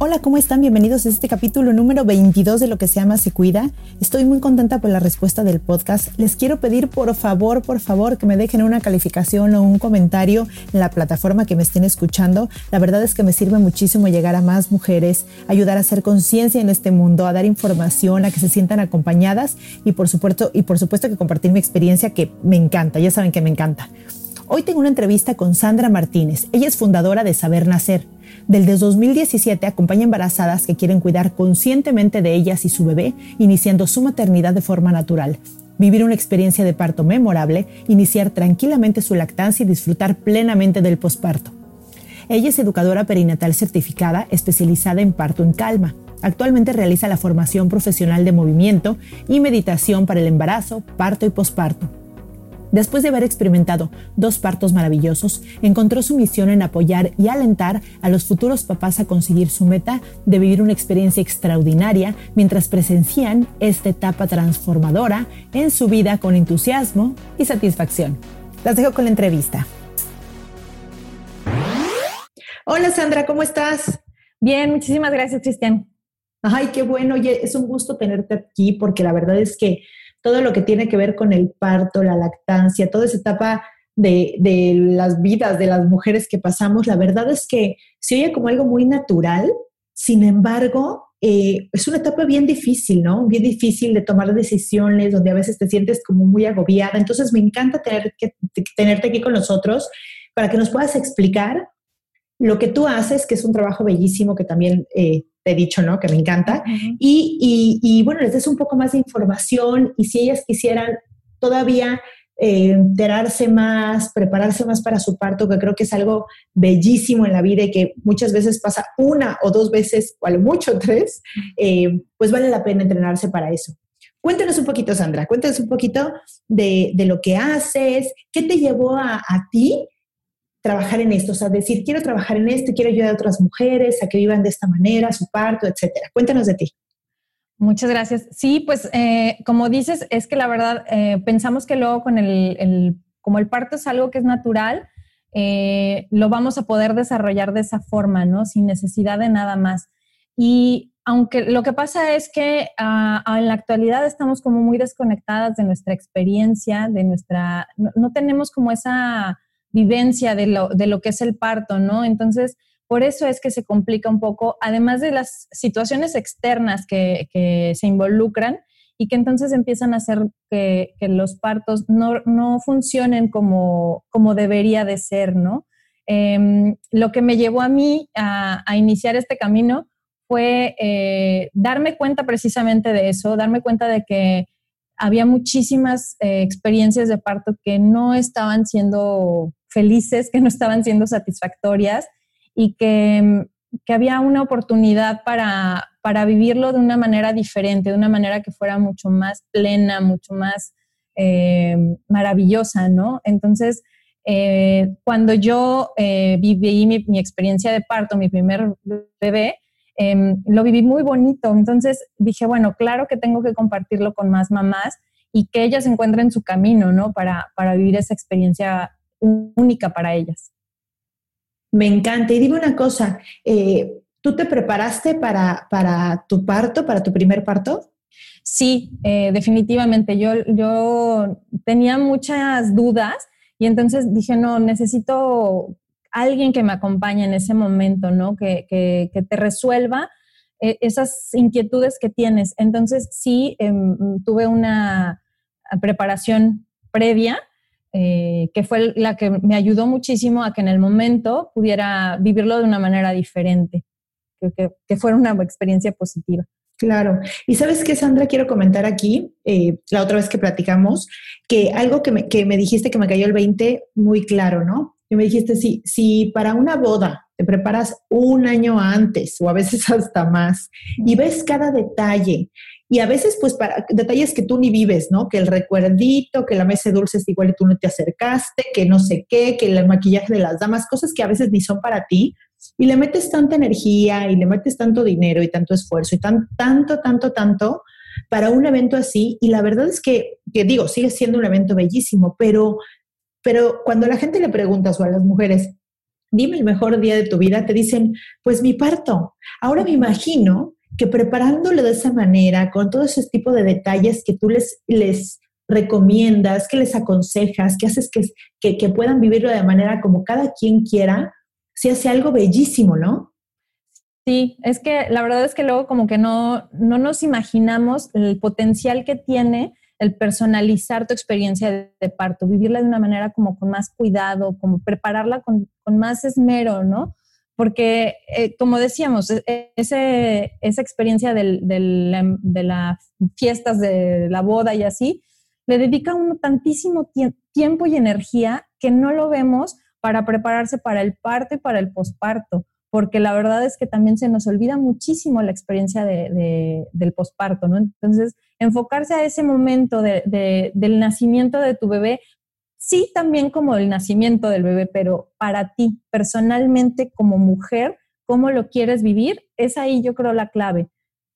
Hola, ¿cómo están? Bienvenidos a este capítulo número 22 de lo que se llama Se Cuida. Estoy muy contenta por la respuesta del podcast. Les quiero pedir por favor, por favor, que me dejen una calificación o un comentario en la plataforma que me estén escuchando. La verdad es que me sirve muchísimo llegar a más mujeres, ayudar a hacer conciencia en este mundo, a dar información, a que se sientan acompañadas y por supuesto, y por supuesto que compartir mi experiencia que me encanta. Ya saben que me encanta. Hoy tengo una entrevista con Sandra Martínez. Ella es fundadora de Saber Nacer del 2017 acompaña embarazadas que quieren cuidar conscientemente de ellas y su bebé, iniciando su maternidad de forma natural, vivir una experiencia de parto memorable, iniciar tranquilamente su lactancia y disfrutar plenamente del posparto. Ella es educadora perinatal certificada especializada en parto en calma. Actualmente realiza la formación profesional de movimiento y meditación para el embarazo, parto y posparto. Después de haber experimentado dos partos maravillosos, encontró su misión en apoyar y alentar a los futuros papás a conseguir su meta de vivir una experiencia extraordinaria mientras presencian esta etapa transformadora en su vida con entusiasmo y satisfacción. Las dejo con la entrevista. Hola Sandra, ¿cómo estás? Bien, muchísimas gracias Cristian. Ay, qué bueno, oye, es un gusto tenerte aquí porque la verdad es que todo lo que tiene que ver con el parto, la lactancia, toda esa etapa de, las vidas de las mujeres que pasamos, la verdad es que se oye como algo muy natural, sin embargo, eh, es una etapa bien difícil, ¿no? Bien difícil de tomar decisiones, donde a veces te sientes como muy agobiada. Entonces, me encanta tener que, tenerte aquí con nosotros para que nos puedas explicar lo que tú haces, que es un trabajo bellísimo que también eh, he dicho, ¿no? Que me encanta. y, y, bueno, les des un poco más de información y si ellas quisieran todavía eh, enterarse más, prepararse más para su parto, que creo que es algo bellísimo en la vida y que muchas veces pasa una o dos veces, o a lo mucho tres, eh, pues vale la pena entrenarse para eso. Cuéntanos un poquito, Sandra, cuéntanos un poquito de, de lo que haces, qué te llevó a, a ti trabajar en esto, o sea, decir, quiero trabajar en esto, quiero ayudar a otras mujeres a que vivan de esta manera, su parto, etcétera. Cuéntanos de ti. Muchas gracias. Sí, pues eh, como dices, es que la verdad eh, pensamos que luego con el, como el parto es algo que es natural, eh, lo vamos a poder desarrollar de esa forma, ¿no? Sin necesidad de nada más. Y aunque lo que pasa es que ah, en la actualidad estamos como muy desconectadas de nuestra experiencia, de nuestra, no tenemos como esa vivencia de lo, de lo que es el parto, ¿no? Entonces, por eso es que se complica un poco, además de las situaciones externas que, que se involucran y que entonces empiezan a hacer que, que los partos no, no, funcionen como, como debería de ser, ¿no? Em, lo que me llevó a mí a, a iniciar este camino fue eh, darme cuenta precisamente de eso, darme cuenta de que había muchísimas eh, experiencias de parto que no estaban siendo felices, que no estaban siendo satisfactorias y que, que había una oportunidad para, para, vivirlo de una manera diferente, de una manera que fuera mucho más plena, mucho más eh, maravillosa, ¿no? Entonces, eh, cuando yo viví mi, mi, experiencia de parto, mi primer bebé, Em, lo viví muy bonito. Entonces dije, bueno, claro que tengo que compartirlo con más mamás y que ellas encuentren su camino, ¿no? Para, para vivir esa experiencia única para ellas. Me encanta. Y dime una cosa, eh, ¿tú te preparaste para, para tu parto, para tu primer parto? Sí, eh, definitivamente. Yo, yo tenía muchas dudas y entonces dije, no, necesito alguien que me acompañe en ese momento, ¿no? Que, que, te resuelva eh, esas inquietudes que tienes. Entonces sí, em, tuve una preparación previa eh, que fue la que me ayudó muchísimo a que en el momento pudiera vivirlo de una manera diferente, que, que fuera una experiencia positiva. Claro. Y sabes qué, Sandra, quiero comentar aquí, eh, la otra vez que platicamos, que algo que me, que me, dijiste que me cayó el 20 muy claro, ¿no? Y me dijiste, si, si para una boda te preparas un año antes o a veces hasta más y ves cada detalle y a veces pues para detalles que tú ni vives, ¿no? Que el recuerdito, que la mesa de dulces igual y tú no te acercaste, que no sé qué, que el maquillaje de las damas, cosas que a veces ni son para ti, y le metes tanta energía y le metes tanto dinero y tanto esfuerzo y tan, tanto, tanto, tanto para un evento así. Y la verdad es que, que digo, sigue siendo un evento bellísimo, pero, pero cuando la gente le pregunta o a las mujeres, dime el mejor día de tu vida, te dicen, pues mi parto. Ahora me imagino que preparándolo de esa manera, con todo ese tipo de detalles que tú les, les recomiendas, que les aconsejas, que haces que, que, puedan vivirlo de manera como cada quien quiera, se hace algo bellísimo, ¿no? Sí, es que la verdad es que luego como que no, no nos imaginamos el potencial que tiene el personalizar tu experiencia de, parto, vivirla de una manera como con más cuidado, como prepararla con, más esmero, ¿no? Porque, eh, como decíamos, e, e, esa experiencia del, de las fiestas de la boda y así, le dedica uno tantísimo tiempo y energía que no lo vemos para prepararse para el parto y para el posparto, porque la verdad es que también se nos olvida muchísimo la experiencia del posparto, ¿no? Entonces, enfocarse a ese momento del nacimiento de tu bebé, sí también como el nacimiento del bebé, pero para ti personalmente como mujer, cómo lo quieres vivir, es ahí yo creo la clave.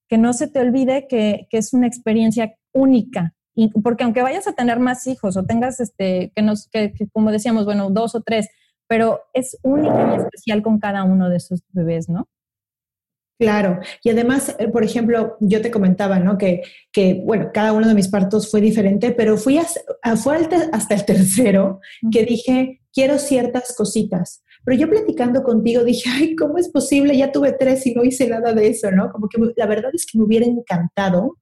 Que no se te olvide que, que es una experiencia única, porque aunque vayas a tener más hijos o tengas, este, que, nos, que, como decíamos, bueno, dos o tres, pero es única y especial con cada uno de esos bebés, ¿no? Claro, y además, eh, por ejemplo, yo te comentaba, ¿no? Que, que bueno, cada uno de mis partos fue diferente, pero fui fue hasta el tercero que dije, quiero ciertas cositas. Pero yo platicando contigo dije, ay, ¿cómo es posible? Ya tuve tres y no hice nada de eso, ¿no? Como que la verdad es que me hubiera encantado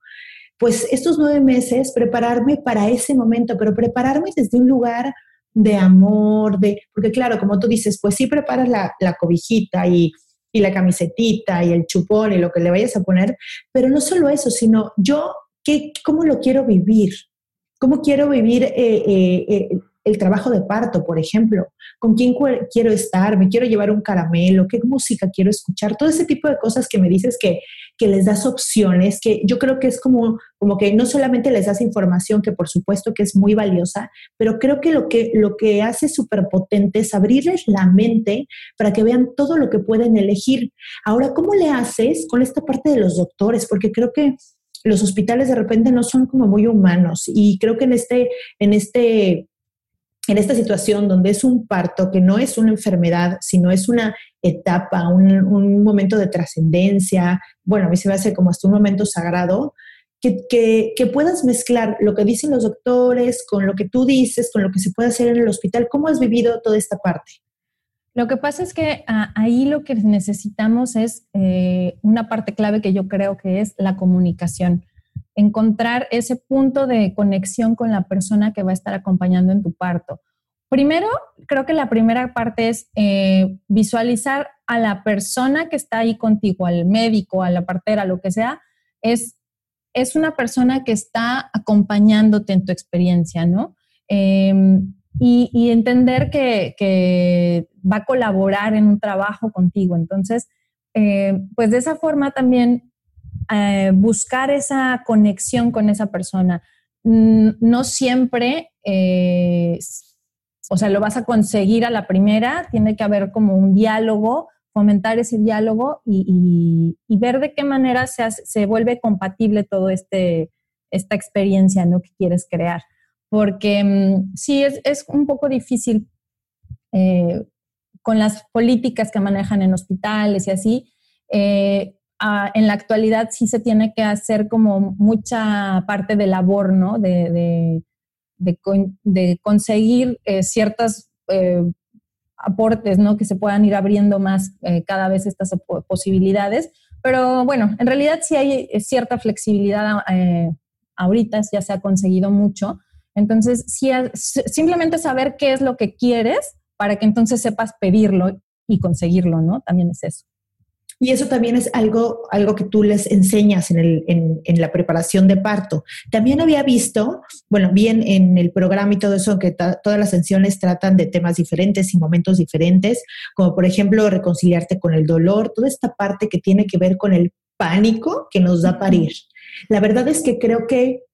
pues estos nueve meses prepararme para ese momento, pero prepararme desde un lugar de amor, de, porque claro, como tú dices, pues sí preparas la, cobijita y, la camisetita y el chupón y lo que le vayas a poner, pero no solo eso, sino yo, ¿qué, ¿cómo lo quiero vivir? ¿Cómo quiero vivir eh, eh, eh, el trabajo de parto, por ejemplo, con quién quiero estar, me quiero llevar un caramelo, qué música quiero escuchar, todo ese tipo de cosas que me dices que, que les das opciones, que yo creo que es como, como que no solamente les das información, que por supuesto que es muy valiosa, pero creo que lo que, lo que hace súper potente es abrirles la mente para que vean todo lo que pueden elegir. Ahora, ¿cómo le haces con esta parte de los doctores? Porque creo que los hospitales de repente no son como muy humanos y creo que en este, en este en esta situación donde es un parto que no es una enfermedad, sino es una etapa, un, momento de trascendencia, bueno, a mí se me hace como hasta un momento sagrado, que, puedas mezclar lo que dicen los doctores con lo que tú dices, con lo que se puede hacer en el hospital. ¿Cómo has vivido toda esta parte? Lo que pasa es que ah, ahí lo que necesitamos es eh, una parte clave que yo creo que es la comunicación encontrar ese punto de conexión con la persona que va a estar acompañando en tu parto. Primero, creo que la primera parte es eh, visualizar a la persona que está ahí contigo, al médico, a la partera, lo que sea, es, es una persona que está acompañándote en tu experiencia, ¿no? Em, y, entender que, va a colaborar en un trabajo contigo. Entonces, eh, pues de esa forma también eh, buscar esa conexión con esa persona. No siempre, eh, o sea, lo vas a conseguir a la primera, tiene que haber como un diálogo, fomentar ese diálogo y, ver de qué manera se, se vuelve compatible todo este, esta experiencia ¿no? que quieres crear. Porque mm, sí, es, es, un poco difícil eh, con las políticas que manejan en hospitales y así, en la actualidad sí se tiene que hacer como mucha parte de labor, ¿no? De, de, conseguir eh, ciertos aportes, ¿no? Que se puedan ir abriendo más cada vez estas posibilidades. Pero bueno, en realidad sí hay cierta flexibilidad ahorita, ya se ha conseguido mucho. Entonces, sí, simplemente saber qué es lo que quieres para que entonces sepas pedirlo y conseguirlo, ¿no? También es eso. Y eso también es algo, algo que tú les enseñas en, el, en, en la preparación de parto. También había visto, bueno, bien en, el programa y todo eso, que todas las sesiones tratan de temas diferentes y momentos diferentes, como por ejemplo reconciliarte con el dolor, toda esta parte que tiene que ver con el pánico que nos da parir. La verdad es que creo que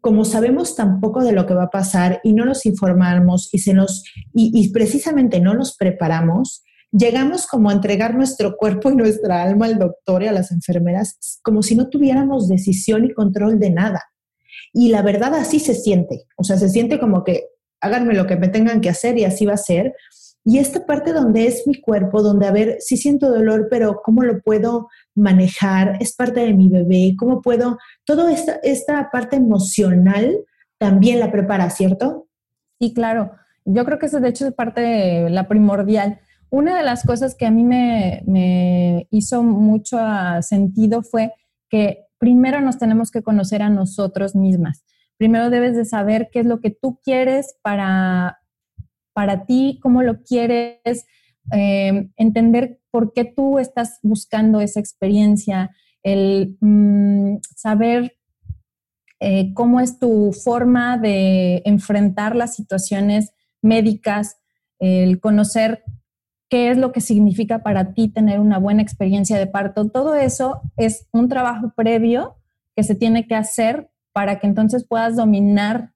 como sabemos tan poco de lo que va a pasar y no nos informamos y, se nos, y, precisamente no nos preparamos, llegamos como a entregar nuestro cuerpo y nuestra alma al doctor y a las enfermeras como si no tuviéramos decisión y control de nada. Y la verdad así se siente, o sea, se siente como que háganme lo que me tengan que hacer y así va a ser. Y esta parte donde es mi cuerpo, donde a ver, sí siento dolor, pero ¿cómo lo puedo manejar? Es parte de mi bebé, ¿cómo puedo? Toda esta, esta parte emocional también la prepara, ¿cierto? Sí, claro. Yo creo que eso de hecho es parte de la primordial. Una de las cosas que a mí me, hizo mucho sentido fue que primero nos tenemos que conocer a nosotros mismas. Primero debes de saber qué es lo que tú quieres para para ti, cómo lo quieres, eh, entender por qué tú estás buscando esa experiencia, el mm, saber eh, cómo es tu forma de enfrentar las situaciones médicas, el conocer qué es lo que significa para ti tener una buena experiencia de parto. Todo eso es un trabajo previo que se tiene que hacer para que entonces puedas dominar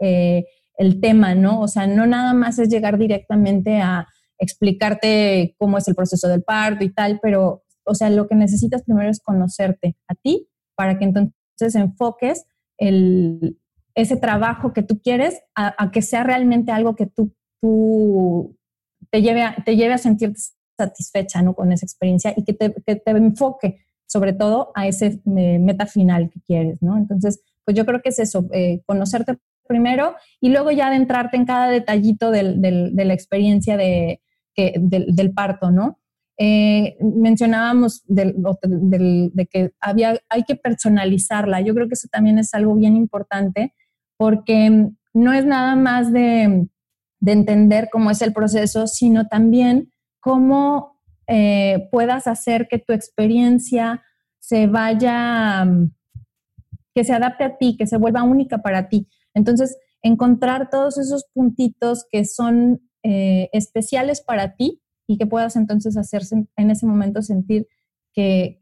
eh, el tema, ¿no? O sea, no nada más es llegar directamente a explicarte cómo es el proceso del parto y tal, pero, o sea, lo que necesitas primero es conocerte a ti para que entonces enfoques ese trabajo que tú quieres a, que sea realmente algo que tú te, lleve a, te lleve a sentirte satisfecha ¿no? con esa experiencia y que te, que te enfoque sobre todo a ese eh, meta final que quieres, ¿no? Entonces, pues yo creo que es eso, eh, conocerte primero y luego ya adentrarte en cada detallito del, de la experiencia de, del, parto, ¿no? Eh, mencionábamos de que había, hay que personalizarla. Yo creo que eso también es algo bien importante porque no es nada más de, entender cómo es el proceso, sino también cómo eh, puedas hacer que tu experiencia se vaya, que se adapte a ti, que se vuelva única para ti. Entonces, encontrar todos esos puntitos que son eh, especiales para ti y que puedas entonces hacerse en ese momento sentir que,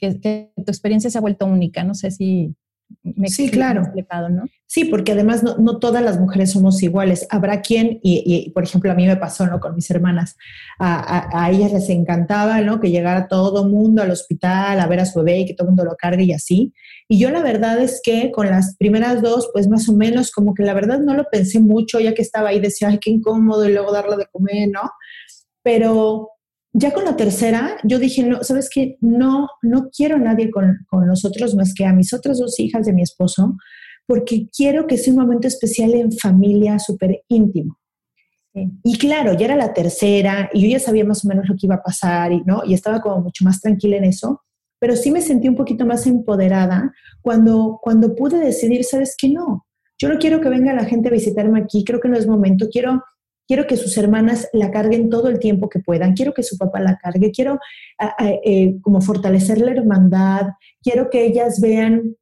tu experiencia se ha vuelto única. No sé si me sí, claro. Sí, porque además no, todas las mujeres somos iguales. Habrá quien, y, por ejemplo a mí me pasó, ¿no? Con mis hermanas, a, ellas les encantaba, ¿no? Que llegara todo mundo al hospital a ver a su bebé y que todo el mundo lo cargue y así. Y yo la verdad es que con las primeras dos, pues más o menos, como que la verdad no lo pensé mucho, ya que estaba ahí, decía, ay, qué incómodo, y luego darle de comer, ¿no? Pero ya con la tercera, yo dije, no, ¿sabes qué? No, no quiero a nadie con, con nosotros más que a mis otras dos hijas de mi esposo, porque quiero que sea un momento especial en familia, súper íntimo. Y claro, ya era la tercera y yo ya sabía más o menos lo que iba a pasar y, ¿no? y estaba como mucho más tranquila en eso, pero sí me sentí un poquito más empoderada cuando, cuando pude decidir, ¿sabes qué? No, yo no quiero que venga la gente a visitarme aquí, creo que no es momento, quiero quiero que sus hermanas la carguen todo el tiempo que puedan, quiero que su papá la cargue, quiero eh, como fortalecer la hermandad, quiero que ellas vean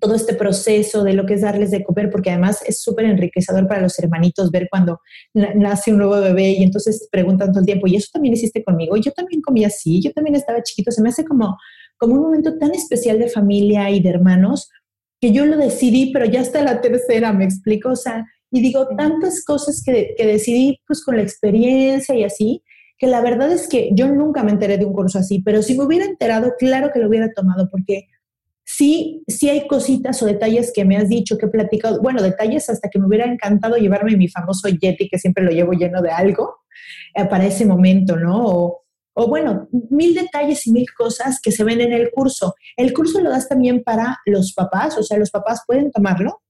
todo este proceso de lo que es darles de comer, porque además es súper enriquecedor para los hermanitos ver cuando nace un nuevo bebé y entonces preguntan todo el tiempo, ¿y eso también hiciste conmigo? Yo también comía así, yo también estaba chiquito, se me hace como, como un momento tan especial de familia y de hermanos que yo lo decidí, pero ya hasta la tercera, me explico, o sea, y digo, tantas cosas que, que, decidí pues con la experiencia y así, que la verdad es que yo nunca me enteré de un curso así, pero si me hubiera enterado, claro que lo hubiera tomado, porque sí, sí hay cositas o detalles que me has dicho, que he platicado, bueno, detalles hasta que me hubiera encantado llevarme mi famoso Yeti, que siempre lo llevo lleno de algo, eh, para ese momento, ¿no? O, o bueno, mil detalles y mil cosas que se ven en el curso. ¿El curso lo das también para los papás? O sea, ¿los papás pueden tomarlo?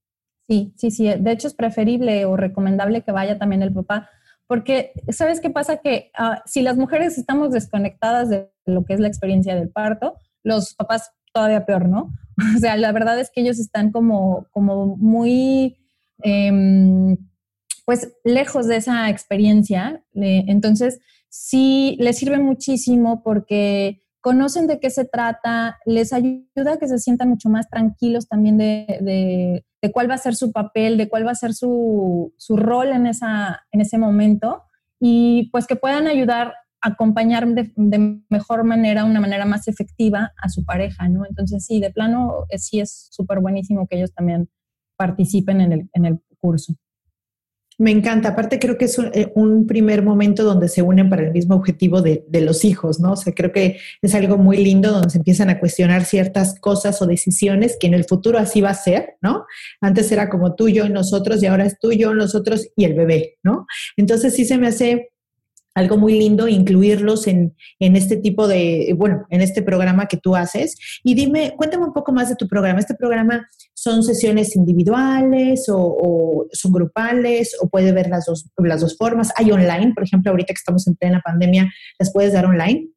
Sí, sí, sí. De hecho, es preferible o recomendable que vaya también el papá, porque ¿sabes qué pasa? Que ah, si las mujeres estamos desconectadas de lo que es la experiencia del parto, los papás todavía peor, ¿no? O sea, la verdad es que ellos están como, como muy, em, pues, lejos de esa experiencia. entonces, sí les sirve muchísimo porque conocen de qué se trata, les ayuda a que se sientan mucho más tranquilos también de, cuál va a ser su papel, de cuál va a ser su, rol en, esa, en ese momento y pues que puedan ayudar a acompañar de, mejor manera, una manera más efectiva a su pareja, ¿no? Entonces sí, de plano eh, sí es súper buenísimo que ellos también participen en el, en el curso. Me encanta. Aparte, creo que es eh, un, primer momento donde se unen para el mismo objetivo de, los hijos, ¿no? O sea, creo que es algo muy lindo donde se empiezan a cuestionar ciertas cosas o decisiones que en el futuro así va a ser, ¿no? Antes era como tú, yo, nosotros y ahora es tú, yo, nosotros y el bebé, ¿no? Entonces sí se me hace algo muy lindo incluirlos en, este tipo de, bueno, en este programa que tú haces. Y dime, cuéntame un poco más de tu programa. ¿Este programa son sesiones individuales o, son grupales o puede ver las dos, las dos formas? ¿Hay online? Por ejemplo, ahorita que estamos en plena pandemia, ¿las puedes dar online?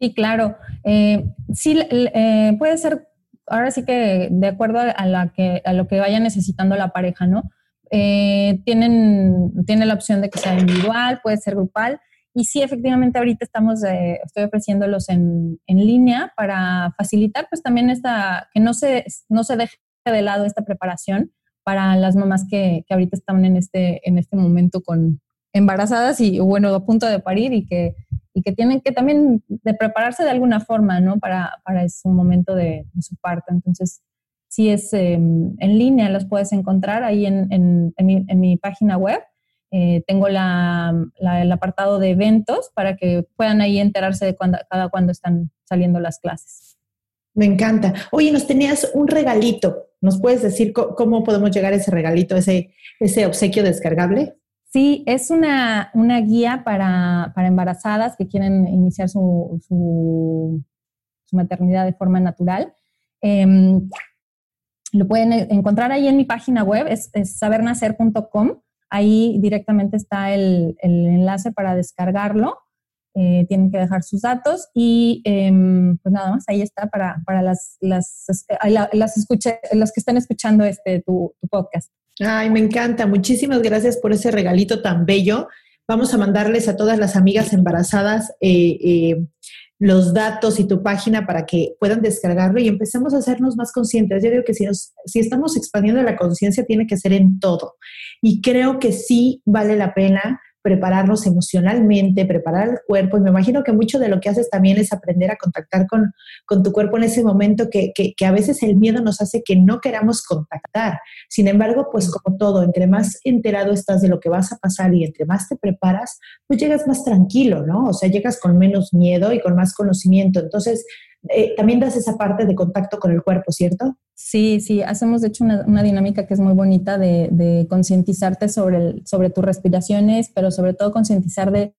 Sí, claro. Eh, sí, eh, puede ser, ahora sí que de acuerdo a, la que, a lo que vaya necesitando la pareja, ¿no? Eh, tienen, tiene la opción de que sea individual, puede ser grupal. Y sí, efectivamente, ahorita estamos, eh, estoy ofreciéndolos en, en, línea para facilitar, pues también esta, que no se, no se deje de lado esta preparación para las mamás que, que ahorita están en este, en este momento con embarazadas y, bueno, a punto de parir y que, y que tienen que también de prepararse de alguna forma, ¿no? Para, para su momento de, su parto. Entonces, si es em, en línea, los puedes encontrar ahí en, en, mi página web eh, tengo la, el apartado de eventos para que puedan ahí enterarse de cada cuándo están saliendo las clases. Me encanta. Oye, nos tenías un regalito. ¿Nos puedes decir cómo podemos llegar a ese regalito, ese, ese obsequio descargable? Sí, es una, una guía para, para, embarazadas que quieren iniciar su, su, maternidad de forma natural. Em, lo pueden encontrar ahí en mi página web, es, es sabernacer.com. Ahí directamente está el, enlace para descargarlo. Eh, tienen que dejar sus datos y em, pues nada más, ahí está para, las, las, las escuche, los que están escuchando este, tu, podcast. Ay, me encanta. Muchísimas gracias por ese regalito tan bello. Vamos a mandarles a todas las amigas embarazadas eh, eh, los datos y tu página para que puedan descargarlo y empecemos a hacernos más conscientes. Yo digo que si, si estamos expandiendo la conciencia, tiene que ser en todo. Y creo que sí vale la pena prepararnos emocionalmente, preparar el cuerpo. Y me imagino que mucho de lo que haces también es aprender a contactar con, con tu cuerpo en ese momento que, que, que, a veces el miedo nos hace que no queramos contactar. Sin embargo, pues como todo, entre más enterado estás de lo que vas a pasar y entre más te preparas, pues llegas más tranquilo, ¿no? O sea, llegas con menos miedo y con más conocimiento. Entonces, eh, también das esa parte de contacto con el cuerpo, ¿cierto? Sí, sí, hacemos de hecho una, dinámica que es muy bonita de, concientizarte sobre, sobre tus respiraciones, pero sobre todo concientizar de,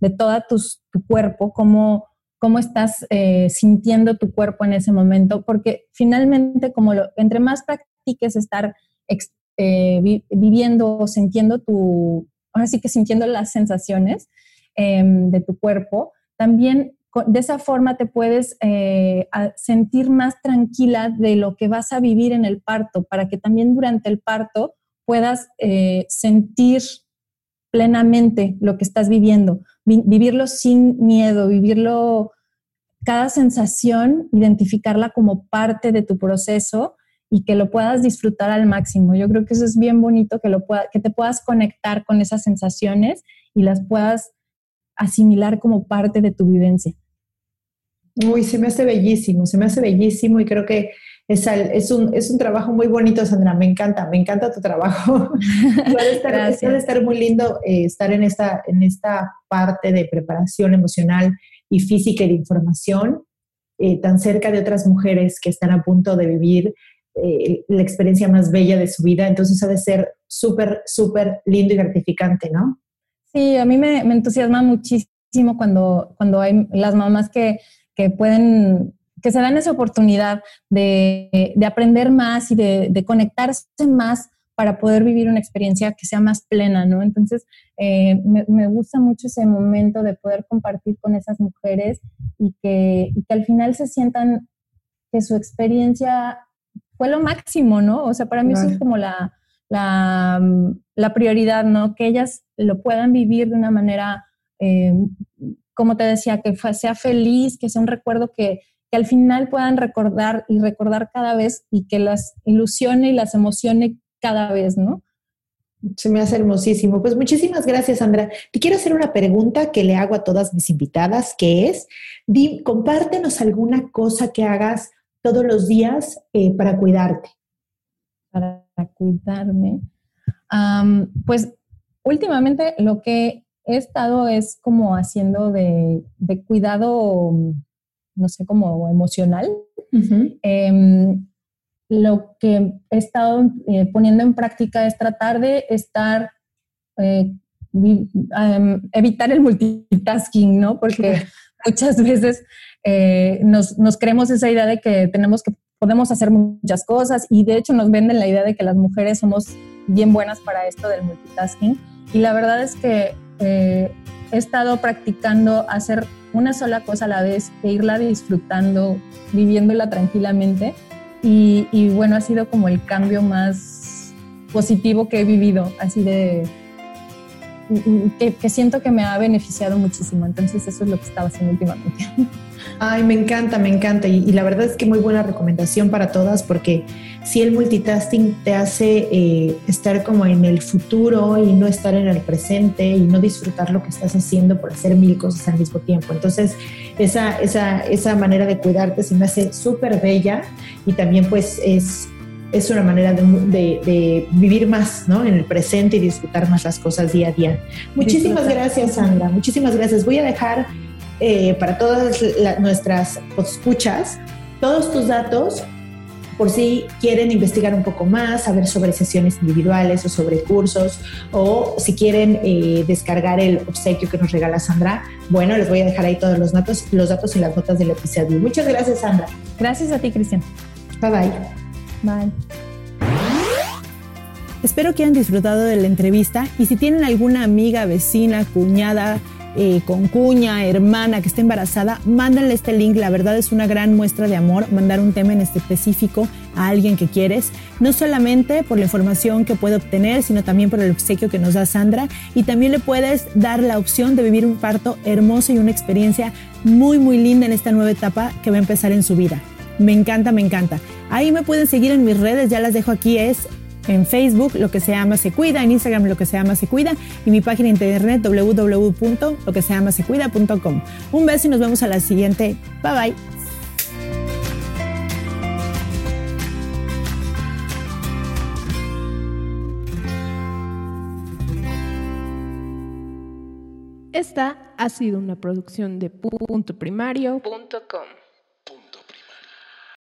de todo tu cuerpo, cómo, cómo estás eh, sintiendo tu cuerpo en ese momento, porque finalmente, como lo, entre más practiques estar eh, viviendo o sintiendo tu, ahora sí que sintiendo las sensaciones em, de tu cuerpo, también de esa forma te puedes eh, sentir más tranquila de lo que vas a vivir en el parto, para que también durante el parto puedas eh, sentir plenamente lo que estás viviendo, vivirlo sin miedo, vivirlo, cada sensación, identificarla como parte de tu proceso y que lo puedas disfrutar al máximo. Yo creo que eso es bien bonito, que, lo que te puedas conectar con esas sensaciones y las puedas asimilar como parte de tu vivencia. Uy, se me hace bellísimo, se me hace bellísimo y creo que es, es, un, es un trabajo muy bonito, Sandra. Me encanta, me encanta tu trabajo. puede, estar, puede, estar, muy lindo eh, estar en esta, en esta parte de preparación emocional y física y de información, eh, tan cerca de otras mujeres que están a punto de vivir eh, la experiencia más bella de su vida. Entonces ha de ser súper, súper lindo y gratificante, ¿no? Sí, a mí me, entusiasma muchísimo cuando, cuando hay las mamás que, que pueden que se dan esa oportunidad de, de aprender más y de, de, conectarse más para poder vivir una experiencia que sea más plena, ¿no? Entonces, eh, me, me, gusta mucho ese momento de poder compartir con esas mujeres y que, y que al final se sientan que su experiencia fue lo máximo, ¿no? O sea, para mí eso es como la, la, la, prioridad, ¿no? Que ellas lo puedan vivir de una manera, eh, como te decía, que sea feliz, que sea un recuerdo que, que al final puedan recordar y recordar cada vez y que las ilusione y las emocione cada vez, ¿no? Se me hace hermosísimo. Pues muchísimas gracias, Sandra. Te quiero hacer una pregunta que le hago a todas mis invitadas, que es, di, compártenos alguna cosa que hagas todos los días eh, para cuidarte. Para cuidarme. pues últimamente lo que he estado es como haciendo de, de cuidado no sé, como emocional. Em, lo que he estado eh, poniendo en práctica es tratar de estar, eh, em, evitar el multitasking, ¿no? Porque muchas veces eh, nos, nos, creemos esa idea de que tenemos que, podemos hacer muchas cosas y de hecho nos venden la idea de que las mujeres somos bien buenas para esto del multitasking. Y la verdad es que he estado practicando hacer una sola cosa a la vez e irla disfrutando, viviéndola tranquilamente. Y, bueno, ha sido como el cambio más positivo que he vivido, así de que, que, siento que me ha beneficiado muchísimo. Entonces eso es lo que estaba haciendo últimamente. Ay, me encanta, me encanta. Y, la verdad es que muy buena recomendación para todas porque si el multitasking te hace eh, estar como en el futuro y no estar en el presente y no disfrutar lo que estás haciendo por hacer mil cosas al mismo tiempo. Entonces, esa, esa, esa manera de cuidarte se me hace súper bella y también pues es es una manera de, de, vivir más ¿no? en el presente y disfrutar más las cosas día a día. Muchísimas gracias, Sandra. Muchísimas gracias. Voy a dejar eh, para todas nuestras escuchas todos tus datos por si quieren investigar un poco más, saber sobre sesiones individuales o sobre cursos, o si quieren eh, descargar el obsequio que nos regala Sandra, bueno, les voy a dejar ahí todos los datos, los datos y las notas del episodio. Muchas gracias, Sandra. Gracias a ti, Cristian. Bye bye. Bye. Espero que hayan disfrutado de la entrevista y si tienen alguna amiga, vecina, cuñada, eh, con cuña, hermana que esté embarazada, mándenle este link. La verdad es una gran muestra de amor mandar un tema en este específico a alguien que quieres, no solamente por la información que puede obtener, sino también por el obsequio que nos da Sandra. Y también le puedes dar la opción de vivir un parto hermoso y una experiencia muy, muy linda en esta nueva etapa que va a empezar en su vida. Me encanta, me encanta. Ahí me pueden seguir en mis redes, ya las dejo aquí, es en Facebook lo que se llama Se Cuida, en Instagram lo que se llama Se Cuida y mi página internet www.loquesellamasecuida.com. Un beso y nos vemos a la siguiente. Bye bye. Esta ha sido una producción de punto primario.com.